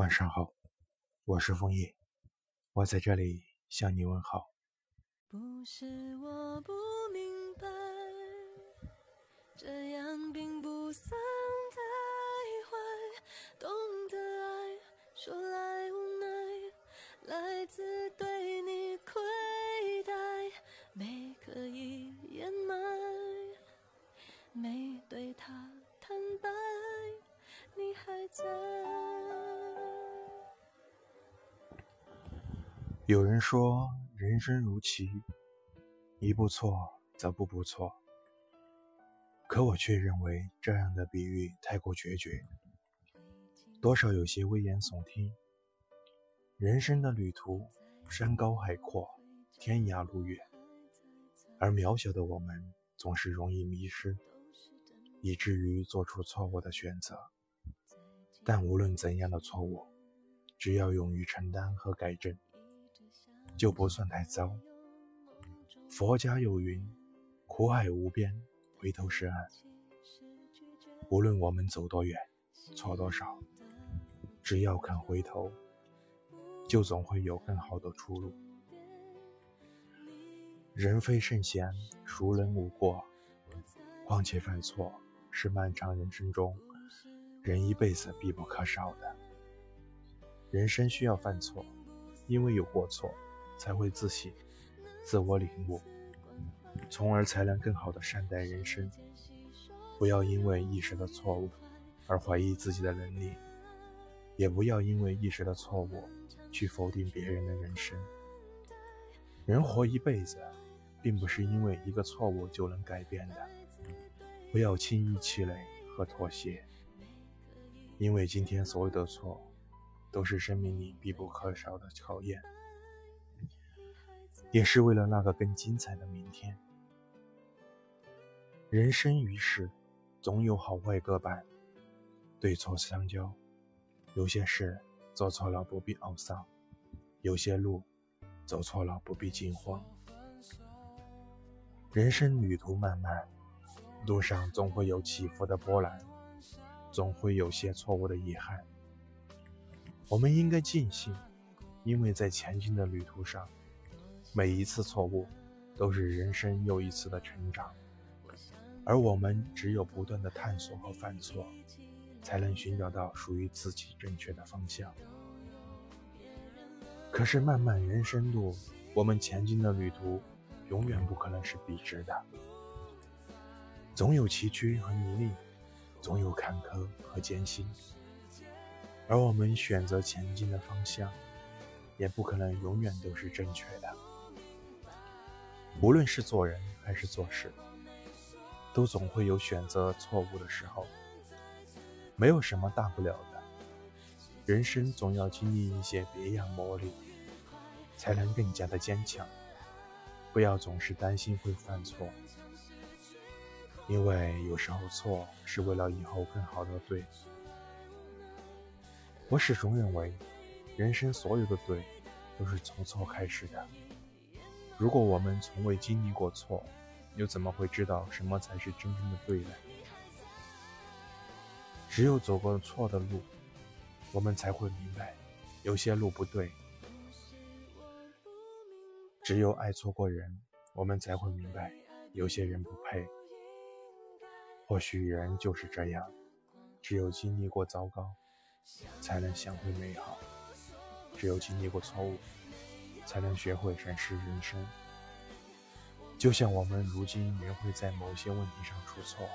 晚上好，我是枫叶，我在这里向你问好。不是我不明白，这样并不算太坏。懂得爱，说来有人说，人生如棋，一步错则步步错。可我却认为这样的比喻太过决绝，多少有些危言耸听。人生的旅途，山高海阔，天涯路远，而渺小的我们总是容易迷失，以至于做出错误的选择。但无论怎样的错误，只要勇于承担和改正。就不算太糟。佛家有云：“苦海无边，回头是岸。”无论我们走多远，错多少，只要肯回头，就总会有更好的出路。人非圣贤，孰能无过？况且犯错是漫长人生中人一辈子必不可少的。人生需要犯错，因为有过错。才会自省、自我领悟，从而才能更好的善待人生。不要因为一时的错误而怀疑自己的能力，也不要因为一时的错误去否定别人的人生。人活一辈子，并不是因为一个错误就能改变的。不要轻易气馁和妥协，因为今天所有的错，都是生命里必不可少的考验。也是为了那个更精彩的明天。人生于世，总有好坏各半，对错相交。有些事做错了不必懊丧，有些路走错了不必惊慌。人生旅途漫漫，路上总会有起伏的波澜，总会有些错误的遗憾。我们应该尽兴，因为在前进的旅途上。每一次错误，都是人生又一次的成长，而我们只有不断的探索和犯错，才能寻找到属于自己正确的方向。可是漫漫人生路，我们前进的旅途，永远不可能是笔直的，总有崎岖和泥泞，总有坎坷和艰辛，而我们选择前进的方向，也不可能永远都是正确的。无论是做人还是做事，都总会有选择错误的时候。没有什么大不了的，人生总要经历一些别样磨砺，才能更加的坚强。不要总是担心会犯错，因为有时候错是为了以后更好的对。我始终认为，人生所有的对，都是从错开始的。如果我们从未经历过错，又怎么会知道什么才是真正的对呢？只有走过错的路，我们才会明白，有些路不对；只有爱错过人，我们才会明白，有些人不配。或许人就是这样，只有经历过糟糕，才能相会美好；只有经历过错误。才能学会审视人生。就像我们如今也会在某些问题上出错，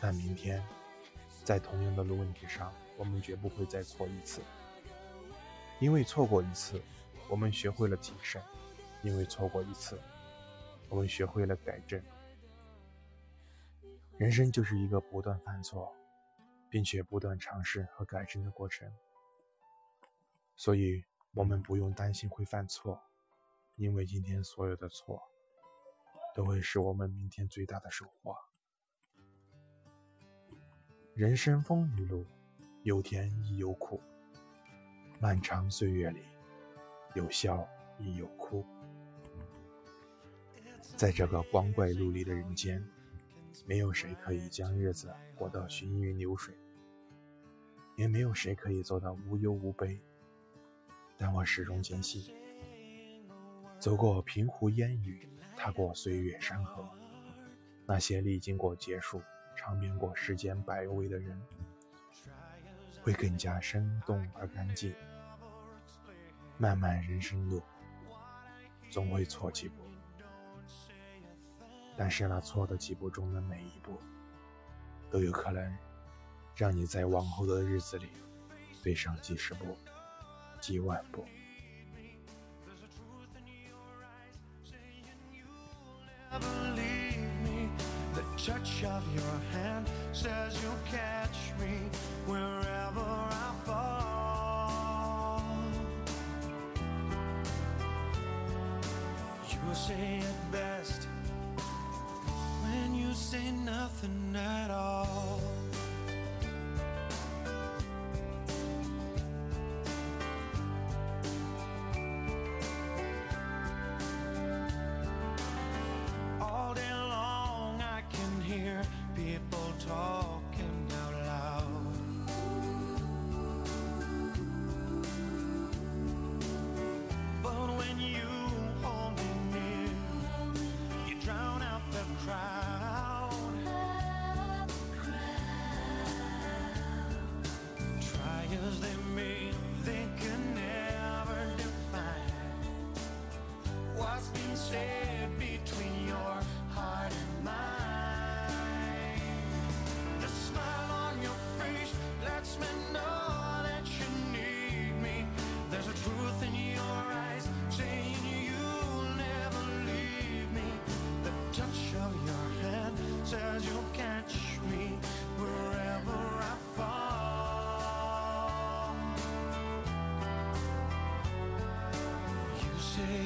但明天在同样的路问题上，我们绝不会再错一次。因为错过一次，我们学会了谨慎；因为错过一次，我们学会了改正。人生就是一个不断犯错，并且不断尝试和改正的过程。所以。我们不用担心会犯错，因为今天所有的错，都会是我们明天最大的收获。人生风雨路，有甜亦有苦，漫长岁月里，有笑亦有哭。在这个光怪陆离的人间，没有谁可以将日子过得行云流水。也没有谁可以做到无忧无悲。但我始终坚信，走过平湖烟雨，踏过岁月山河，那些历经过结束、尝遍过世间百味的人，会更加生动而干净。漫漫人生路，总会错几步，但是那错的几步中的每一步，都有可能让你在往后的日子里飞上几十步、几万步。say it best when you say nothing at all. All Catch me wherever I fall. You say